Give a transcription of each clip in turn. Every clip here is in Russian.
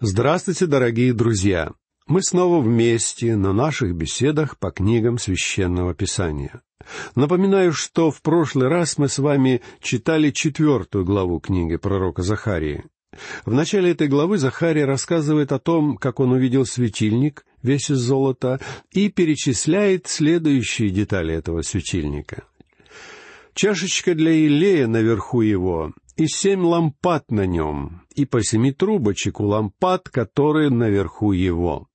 Здравствуйте, дорогие друзья! Мы снова вместе на наших беседах по книгам Священного Писания. Напоминаю, что в прошлый раз мы с вами читали четвертую главу книги пророка Захарии. В начале этой главы Захария рассказывает о том, как он увидел светильник, весь из золота, и перечисляет следующие детали этого светильника. Чашечка для Илея наверху его, и семь лампад на нем, и по семи трубочек у лампад, которые наверху его.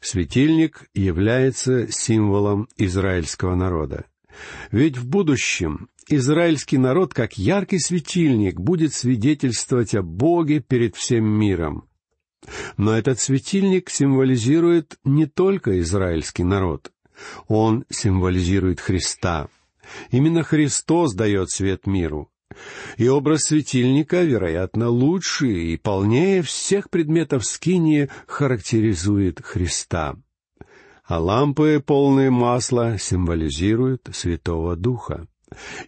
Светильник является символом израильского народа. Ведь в будущем израильский народ, как яркий светильник, будет свидетельствовать о Боге перед всем миром. Но этот светильник символизирует не только израильский народ. Он символизирует Христа. Именно Христос дает свет миру. И образ светильника, вероятно, лучше и полнее всех предметов скинии характеризует Христа. А лампы, полные масла, символизируют Святого Духа.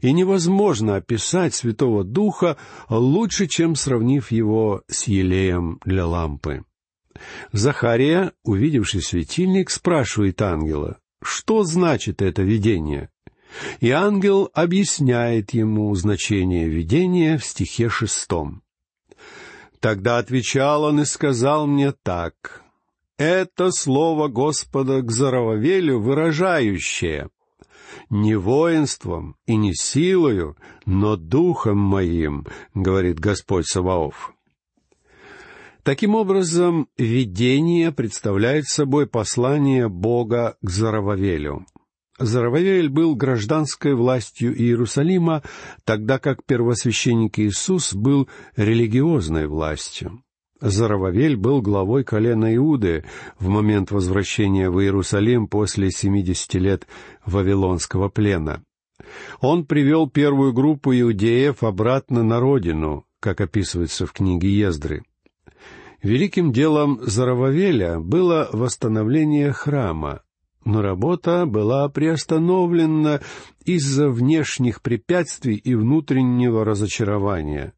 И невозможно описать Святого Духа лучше, чем сравнив его с елеем для лампы. Захария, увидевший светильник, спрашивает ангела, что значит это видение? И ангел объясняет ему значение видения в стихе шестом. Тогда отвечал он и сказал мне так. Это слово Господа к Зарававелю, выражающее «Не воинством и не силою, но духом моим», — говорит Господь Саваоф. Таким образом, видение представляет собой послание Бога к Зарававелю. Зарававель был гражданской властью Иерусалима, тогда как первосвященник Иисус был религиозной властью. Зарававель был главой колена Иуды в момент возвращения в Иерусалим после семидесяти лет Вавилонского плена. Он привел первую группу иудеев обратно на родину, как описывается в книге Ездры. Великим делом Зарававеля было восстановление храма, но работа была приостановлена из-за внешних препятствий и внутреннего разочарования.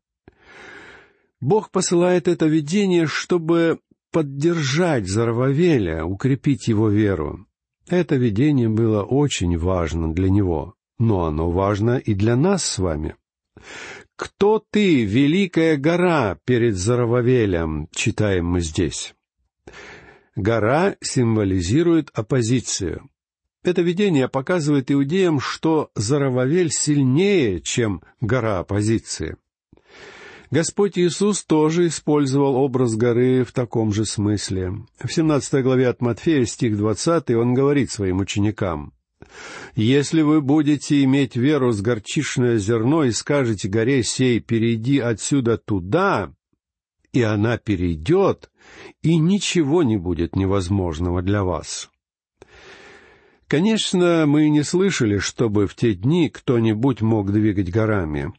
Бог посылает это видение, чтобы поддержать Зарававеля, укрепить его веру. Это видение было очень важно для него, но оно важно и для нас с вами. «Кто ты, великая гора перед Зарававелем?» читаем мы здесь. Гора символизирует оппозицию. Это видение показывает иудеям, что Зарававель сильнее, чем гора оппозиции. Господь Иисус тоже использовал образ горы в таком же смысле. В 17 главе от Матфея, стих 20, он говорит своим ученикам, «Если вы будете иметь веру с горчишное зерно и скажете горе сей, перейди отсюда туда, и она перейдет, и ничего не будет невозможного для вас. Конечно, мы не слышали, чтобы в те дни кто-нибудь мог двигать горами.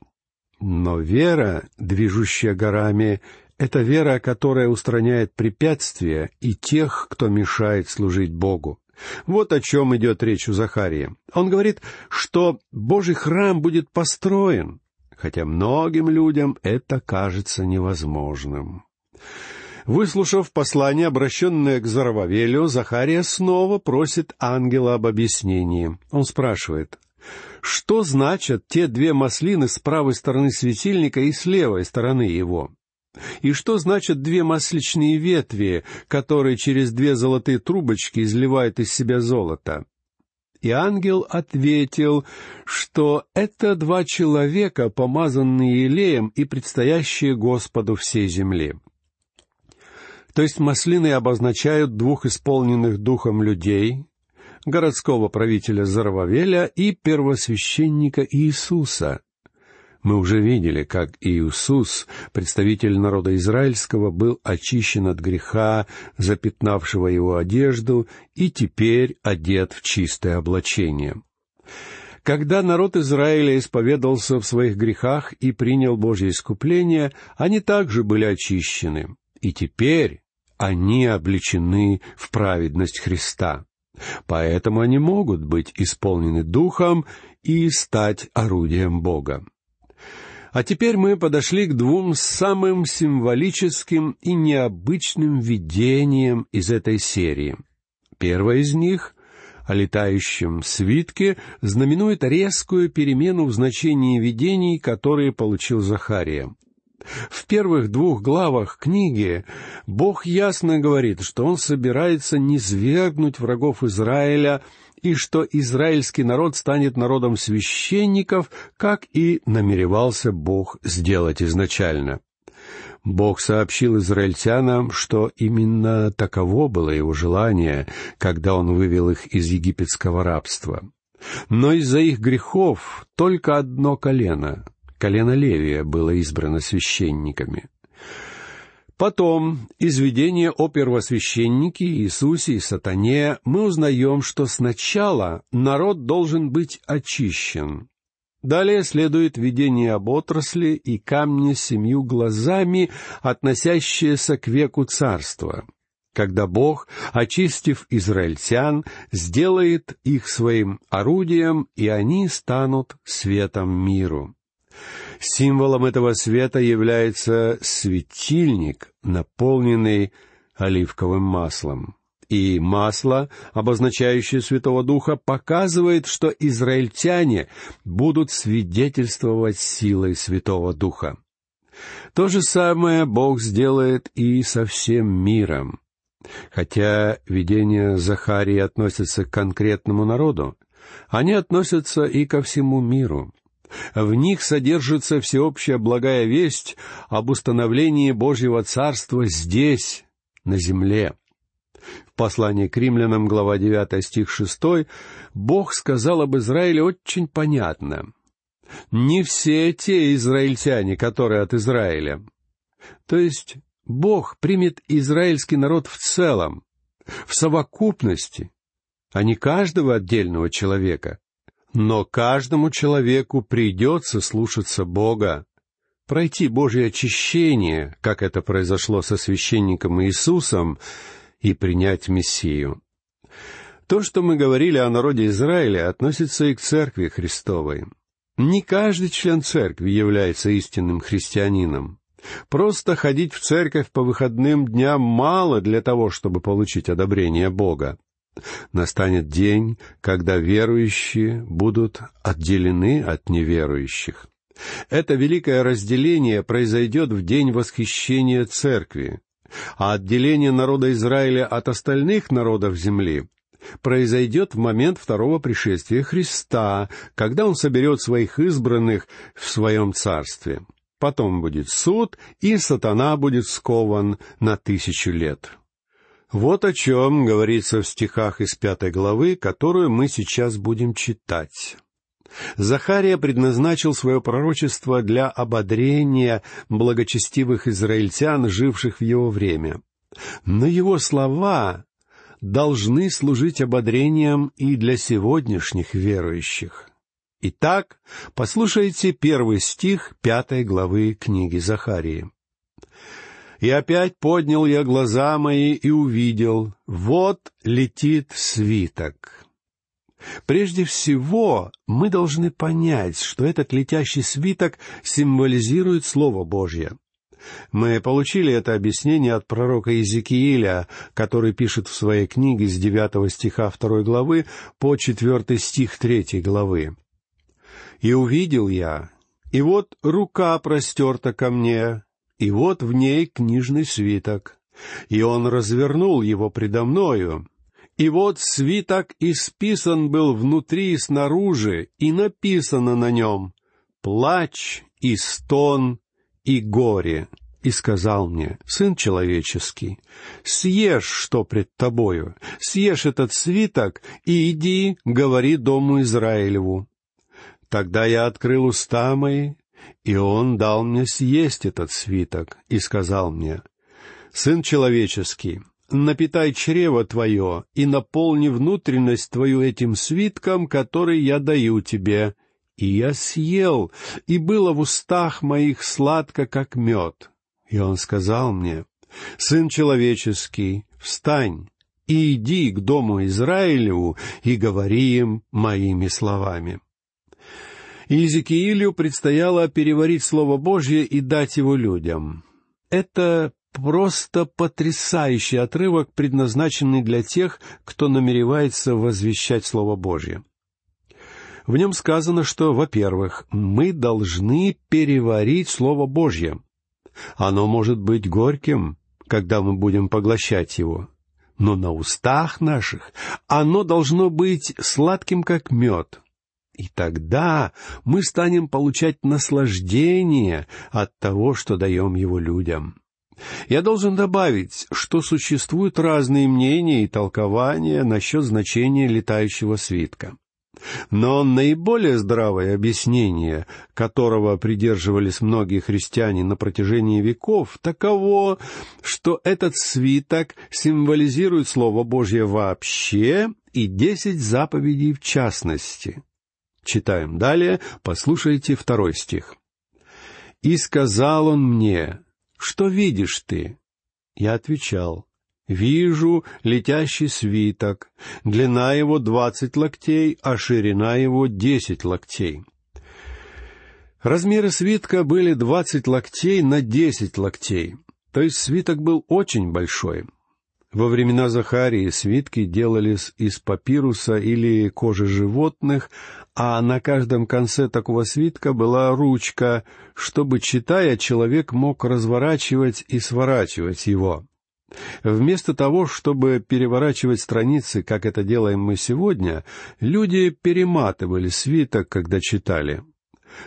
Но вера, движущая горами, это вера, которая устраняет препятствия и тех, кто мешает служить Богу. Вот о чем идет речь у Захария. Он говорит, что Божий храм будет построен, хотя многим людям это кажется невозможным. Выслушав послание, обращенное к Зарававелю, Захария снова просит ангела об объяснении. Он спрашивает, что значат те две маслины с правой стороны светильника и с левой стороны его? И что значат две масличные ветви, которые через две золотые трубочки изливают из себя золото? И ангел ответил, что это два человека, помазанные елеем и предстоящие Господу всей земли. То есть маслины обозначают двух исполненных духом людей, городского правителя Зарававеля и первосвященника Иисуса. Мы уже видели, как Иисус, представитель народа израильского, был очищен от греха, запятнавшего его одежду, и теперь одет в чистое облачение. Когда народ Израиля исповедался в своих грехах и принял Божье искупление, они также были очищены, и теперь они обличены в праведность Христа. Поэтому они могут быть исполнены Духом и стать орудием Бога. А теперь мы подошли к двум самым символическим и необычным видениям из этой серии. Первое из них о летающем свитке знаменует резкую перемену в значении видений, которые получил Захария. В первых двух главах книги Бог ясно говорит, что Он собирается низвергнуть врагов Израиля и что израильский народ станет народом священников, как и намеревался Бог сделать изначально. Бог сообщил израильтянам, что именно таково было его желание, когда он вывел их из египетского рабства. Но из-за их грехов только одно колено, колено Левия, было избрано священниками. Потом, из видения о первосвященнике Иисусе и Сатане, мы узнаем, что сначала народ должен быть очищен. Далее следует видение об отрасли и камне семью глазами, относящееся к веку царства, когда Бог, очистив израильтян, сделает их своим орудием, и они станут светом миру. Символом этого света является светильник, наполненный оливковым маслом. И масло, обозначающее Святого Духа, показывает, что израильтяне будут свидетельствовать силой Святого Духа. То же самое Бог сделает и со всем миром. Хотя видения Захарии относятся к конкретному народу, они относятся и ко всему миру. В них содержится всеобщая благая весть об установлении Божьего Царства здесь, на земле. В послании к римлянам, глава 9, стих 6, Бог сказал об Израиле очень понятно. «Не все те израильтяне, которые от Израиля». То есть Бог примет израильский народ в целом, в совокупности, а не каждого отдельного человека. Но каждому человеку придется слушаться Бога, пройти Божье очищение, как это произошло со священником Иисусом, и принять Мессию. То, что мы говорили о народе Израиля, относится и к Церкви Христовой. Не каждый член Церкви является истинным христианином. Просто ходить в церковь по выходным дням мало для того, чтобы получить одобрение Бога. Настанет день, когда верующие будут отделены от неверующих. Это великое разделение произойдет в день восхищения церкви, а отделение народа Израиля от остальных народов земли произойдет в момент второго пришествия Христа, когда Он соберет своих избранных в своем царстве. Потом будет суд, и сатана будет скован на тысячу лет. Вот о чем говорится в стихах из пятой главы, которую мы сейчас будем читать. Захария предназначил свое пророчество для ободрения благочестивых израильтян, живших в его время. Но его слова должны служить ободрением и для сегодняшних верующих. Итак, послушайте первый стих пятой главы книги Захарии. И опять поднял я глаза мои и увидел, вот летит свиток. Прежде всего, мы должны понять, что этот летящий свиток символизирует Слово Божье. Мы получили это объяснение от пророка Иезекииля, который пишет в своей книге с девятого стиха второй главы по четвертый стих третьей главы. «И увидел я, и вот рука простерта ко мне, и вот в ней книжный свиток. И он развернул его предо мною. И вот свиток исписан был внутри и снаружи, и написано на нем «Плач и стон и горе». И сказал мне, «Сын человеческий, съешь, что пред тобою, съешь этот свиток и иди, говори дому Израилеву». Тогда я открыл уста мои, и он дал мне съесть этот свиток и сказал мне, «Сын человеческий, напитай чрево твое и наполни внутренность твою этим свитком, который я даю тебе». И я съел, и было в устах моих сладко, как мед. И он сказал мне, «Сын человеческий, встань и иди к дому Израилеву и говори им моими словами». Иезекиилю предстояло переварить Слово Божье и дать его людям. Это просто потрясающий отрывок, предназначенный для тех, кто намеревается возвещать Слово Божье. В нем сказано, что, во-первых, мы должны переварить Слово Божье. Оно может быть горьким, когда мы будем поглощать его, но на устах наших оно должно быть сладким, как мед. И тогда мы станем получать наслаждение от того, что даем его людям. Я должен добавить, что существуют разные мнения и толкования насчет значения летающего свитка. Но наиболее здравое объяснение, которого придерживались многие христиане на протяжении веков, таково, что этот свиток символизирует Слово Божье вообще и десять заповедей в частности. Читаем далее, послушайте второй стих. «И сказал он мне, что видишь ты? Я отвечал, вижу летящий свиток, длина его двадцать локтей, а ширина его десять локтей. Размеры свитка были двадцать локтей на десять локтей, то есть свиток был очень большой. Во времена Захарии свитки делались из папируса или кожи животных, а на каждом конце такого свитка была ручка, чтобы, читая, человек мог разворачивать и сворачивать его. Вместо того, чтобы переворачивать страницы, как это делаем мы сегодня, люди перематывали свиток, когда читали.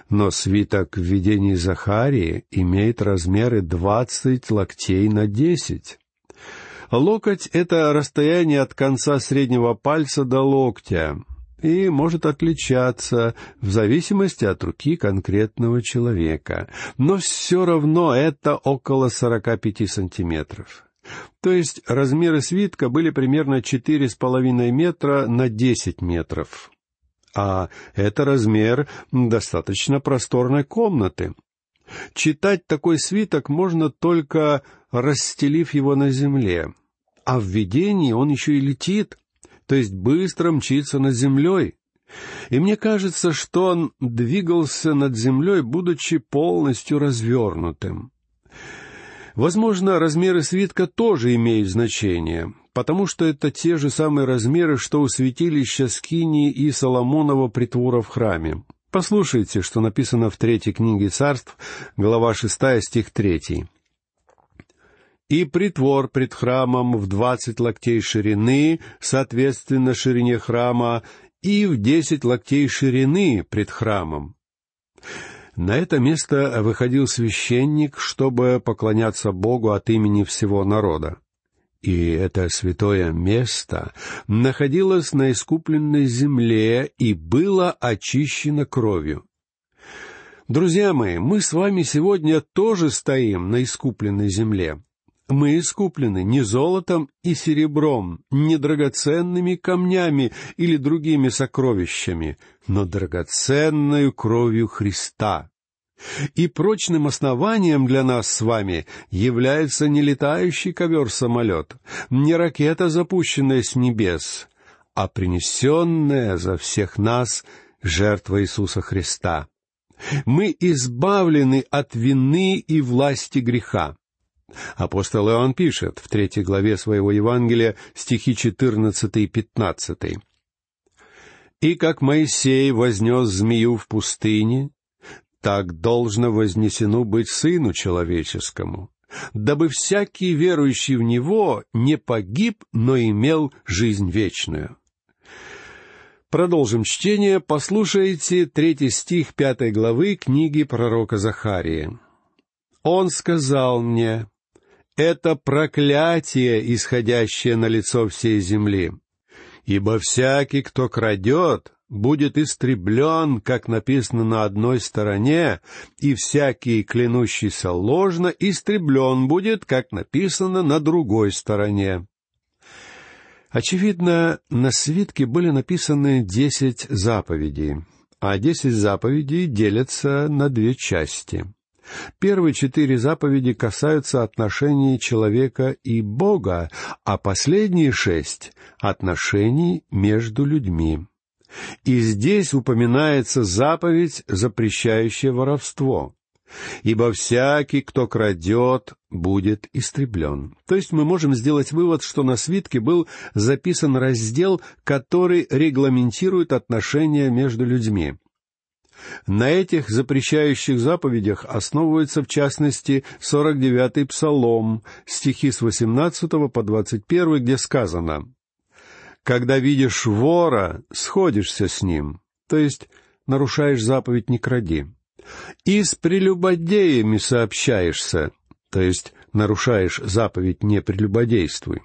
Но свиток в видении Захарии имеет размеры двадцать локтей на десять. Локоть — это расстояние от конца среднего пальца до локтя и может отличаться в зависимости от руки конкретного человека. Но все равно это около сорока пяти сантиметров. То есть размеры свитка были примерно четыре с половиной метра на десять метров. А это размер достаточно просторной комнаты. Читать такой свиток можно только расстелив его на земле а в видении он еще и летит, то есть быстро мчится над землей. И мне кажется, что он двигался над землей, будучи полностью развернутым. Возможно, размеры свитка тоже имеют значение, потому что это те же самые размеры, что у святилища Скинии и Соломонова притвора в храме. Послушайте, что написано в третьей книге царств, глава шестая, стих третий и притвор пред храмом в двадцать локтей ширины, соответственно ширине храма, и в десять локтей ширины пред храмом. На это место выходил священник, чтобы поклоняться Богу от имени всего народа. И это святое место находилось на искупленной земле и было очищено кровью. Друзья мои, мы с вами сегодня тоже стоим на искупленной земле. Мы искуплены не золотом и серебром, не драгоценными камнями или другими сокровищами, но драгоценную кровью Христа. И прочным основанием для нас с вами является не летающий ковер-самолет, не ракета, запущенная с небес, а принесенная за всех нас жертва Иисуса Христа. Мы избавлены от вины и власти греха. Апостол Иоанн пишет в третьей главе своего Евангелия стихи 14 и 15. «И как Моисей вознес змею в пустыне, так должно вознесено быть Сыну Человеческому, дабы всякий верующий в Него не погиб, но имел жизнь вечную». Продолжим чтение. Послушайте третий стих пятой главы книги пророка Захарии. «Он сказал мне, это проклятие, исходящее на лицо всей земли. Ибо всякий, кто крадет, будет истреблен, как написано на одной стороне, и всякий, клянущийся ложно, истреблен будет, как написано на другой стороне. Очевидно, на свитке были написаны десять заповедей, а десять заповедей делятся на две части — Первые четыре заповеди касаются отношений человека и Бога, а последние шесть — отношений между людьми. И здесь упоминается заповедь, запрещающая воровство. «Ибо всякий, кто крадет, будет истреблен». То есть мы можем сделать вывод, что на свитке был записан раздел, который регламентирует отношения между людьми. На этих запрещающих заповедях основывается, в частности, 49-й Псалом, стихи с 18 по 21, где сказано «Когда видишь вора, сходишься с ним», то есть нарушаешь заповедь «не кради». «И с прелюбодеями сообщаешься», то есть нарушаешь заповедь «не прелюбодействуй».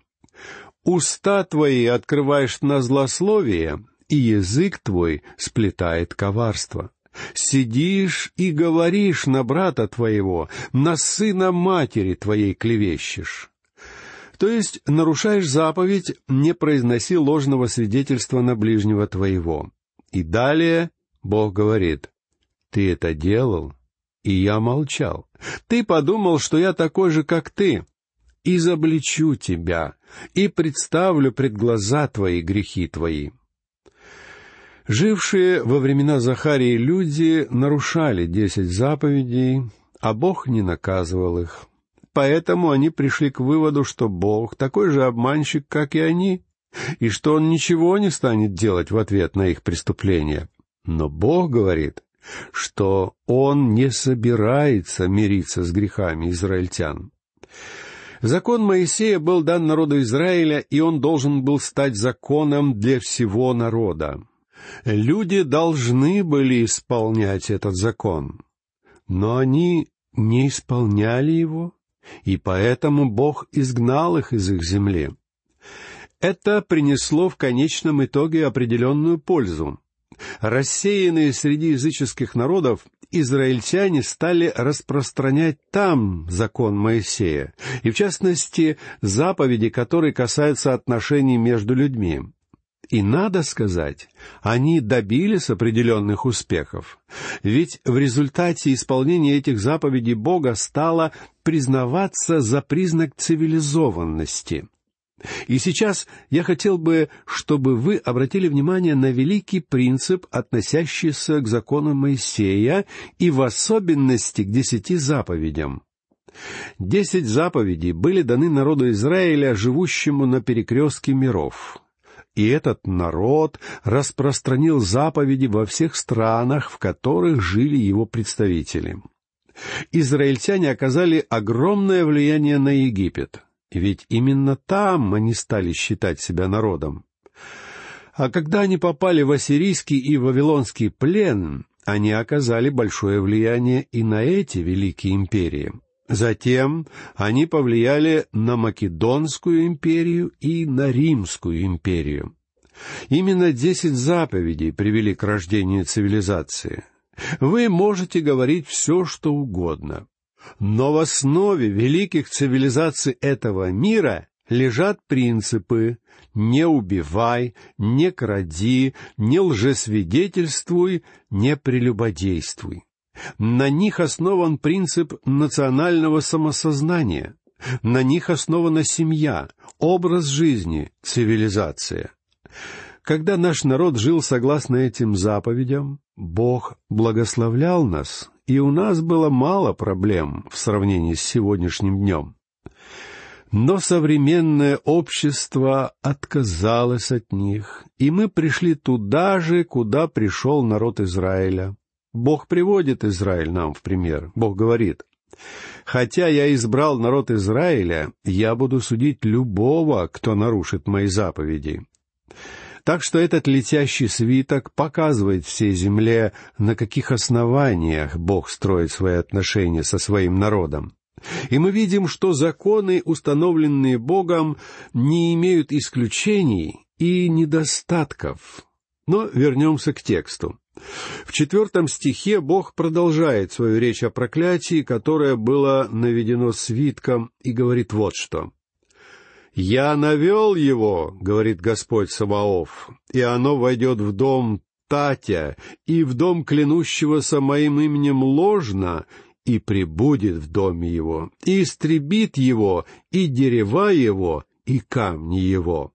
«Уста твои открываешь на злословие, и язык твой сплетает коварство». Сидишь и говоришь на брата твоего, на сына матери твоей клевещешь. То есть нарушаешь заповедь «не произноси ложного свидетельства на ближнего твоего». И далее Бог говорит, «Ты это делал, и я молчал. Ты подумал, что я такой же, как ты. Изобличу тебя и представлю пред глаза твои грехи твои». Жившие во времена Захарии люди нарушали десять заповедей, а Бог не наказывал их. Поэтому они пришли к выводу, что Бог такой же обманщик, как и они, и что Он ничего не станет делать в ответ на их преступления. Но Бог говорит, что Он не собирается мириться с грехами израильтян. Закон Моисея был дан народу Израиля, и он должен был стать законом для всего народа. Люди должны были исполнять этот закон, но они не исполняли его, и поэтому Бог изгнал их из их земли. Это принесло в конечном итоге определенную пользу. Рассеянные среди языческих народов, израильтяне стали распространять там закон Моисея, и в частности заповеди, которые касаются отношений между людьми. И надо сказать, они добились определенных успехов. Ведь в результате исполнения этих заповедей Бога стало признаваться за признак цивилизованности. И сейчас я хотел бы, чтобы вы обратили внимание на великий принцип, относящийся к закону Моисея и в особенности к десяти заповедям. Десять заповедей были даны народу Израиля, живущему на перекрестке миров и этот народ распространил заповеди во всех странах, в которых жили его представители. Израильтяне оказали огромное влияние на Египет, ведь именно там они стали считать себя народом. А когда они попали в ассирийский и вавилонский плен, они оказали большое влияние и на эти великие империи — Затем они повлияли на Македонскую империю и на Римскую империю. Именно десять заповедей привели к рождению цивилизации. Вы можете говорить все, что угодно. Но в основе великих цивилизаций этого мира лежат принципы «не убивай», «не кради», «не лжесвидетельствуй», «не прелюбодействуй». На них основан принцип национального самосознания. На них основана семья, образ жизни, цивилизация. Когда наш народ жил согласно этим заповедям, Бог благословлял нас, и у нас было мало проблем в сравнении с сегодняшним днем. Но современное общество отказалось от них, и мы пришли туда же, куда пришел народ Израиля. Бог приводит Израиль нам в пример. Бог говорит, «Хотя я избрал народ Израиля, я буду судить любого, кто нарушит мои заповеди». Так что этот летящий свиток показывает всей земле, на каких основаниях Бог строит свои отношения со своим народом. И мы видим, что законы, установленные Богом, не имеют исключений и недостатков. Но вернемся к тексту. В четвертом стихе Бог продолжает свою речь о проклятии, которое было наведено свитком, и говорит вот что. «Я навел его, — говорит Господь Саваоф, — и оно войдет в дом Татя и в дом клянущегося моим именем ложно, и прибудет в доме его, и истребит его, и дерева его, и камни его».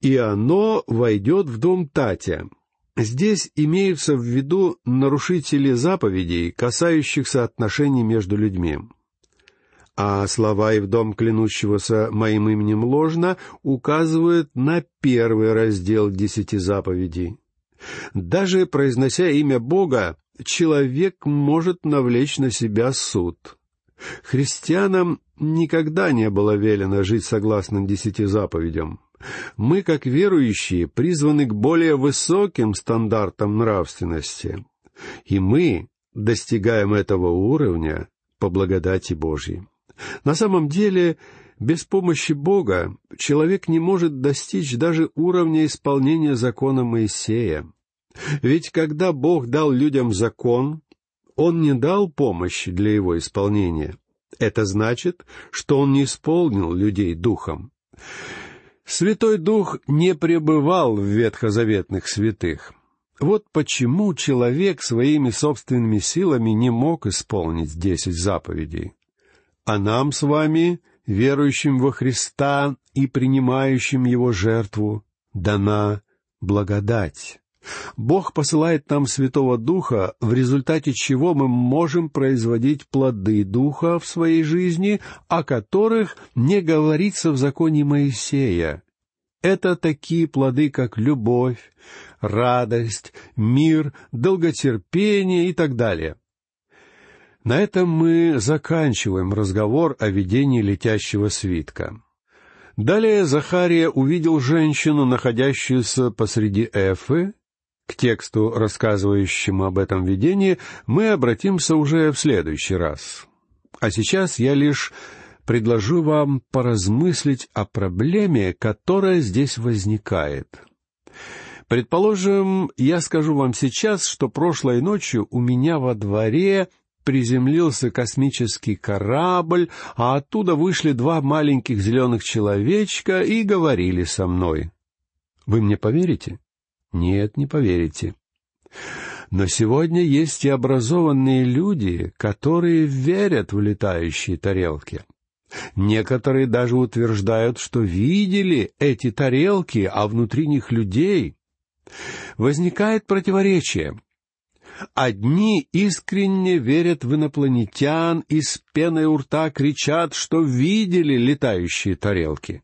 и оно войдет в дом Татя. Здесь имеются в виду нарушители заповедей, касающихся отношений между людьми. А слова «и в дом клянущегося моим именем ложно» указывают на первый раздел десяти заповедей. Даже произнося имя Бога, человек может навлечь на себя суд. Христианам никогда не было велено жить согласно десяти заповедям. Мы, как верующие, призваны к более высоким стандартам нравственности. И мы достигаем этого уровня по благодати Божьей. На самом деле, без помощи Бога человек не может достичь даже уровня исполнения закона Моисея. Ведь когда Бог дал людям закон, Он не дал помощи для его исполнения. Это значит, что Он не исполнил людей духом. Святой Дух не пребывал в ветхозаветных святых. Вот почему человек своими собственными силами не мог исполнить десять заповедей. А нам с вами, верующим во Христа и принимающим Его жертву, дана благодать. Бог посылает нам Святого Духа, в результате чего мы можем производить плоды Духа в своей жизни, о которых не говорится в законе Моисея. Это такие плоды, как любовь, радость, мир, долготерпение и так далее. На этом мы заканчиваем разговор о видении летящего свитка. Далее Захария увидел женщину, находящуюся посреди Эфы, к тексту, рассказывающему об этом видении, мы обратимся уже в следующий раз. А сейчас я лишь предложу вам поразмыслить о проблеме, которая здесь возникает. Предположим, я скажу вам сейчас, что прошлой ночью у меня во дворе приземлился космический корабль, а оттуда вышли два маленьких зеленых человечка и говорили со мной. Вы мне поверите? Нет, не поверите. Но сегодня есть и образованные люди, которые верят в летающие тарелки. Некоторые даже утверждают, что видели эти тарелки, а внутри них людей. Возникает противоречие. Одни искренне верят в инопланетян и с пеной у рта кричат, что видели летающие тарелки.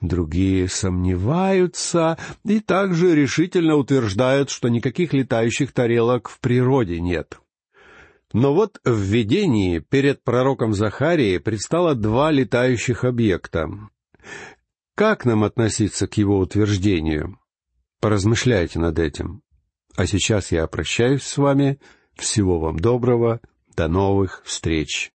Другие сомневаются и также решительно утверждают, что никаких летающих тарелок в природе нет. Но вот в видении перед пророком Захарией предстало два летающих объекта. Как нам относиться к его утверждению? Поразмышляйте над этим. А сейчас я прощаюсь с вами. Всего вам доброго. До новых встреч.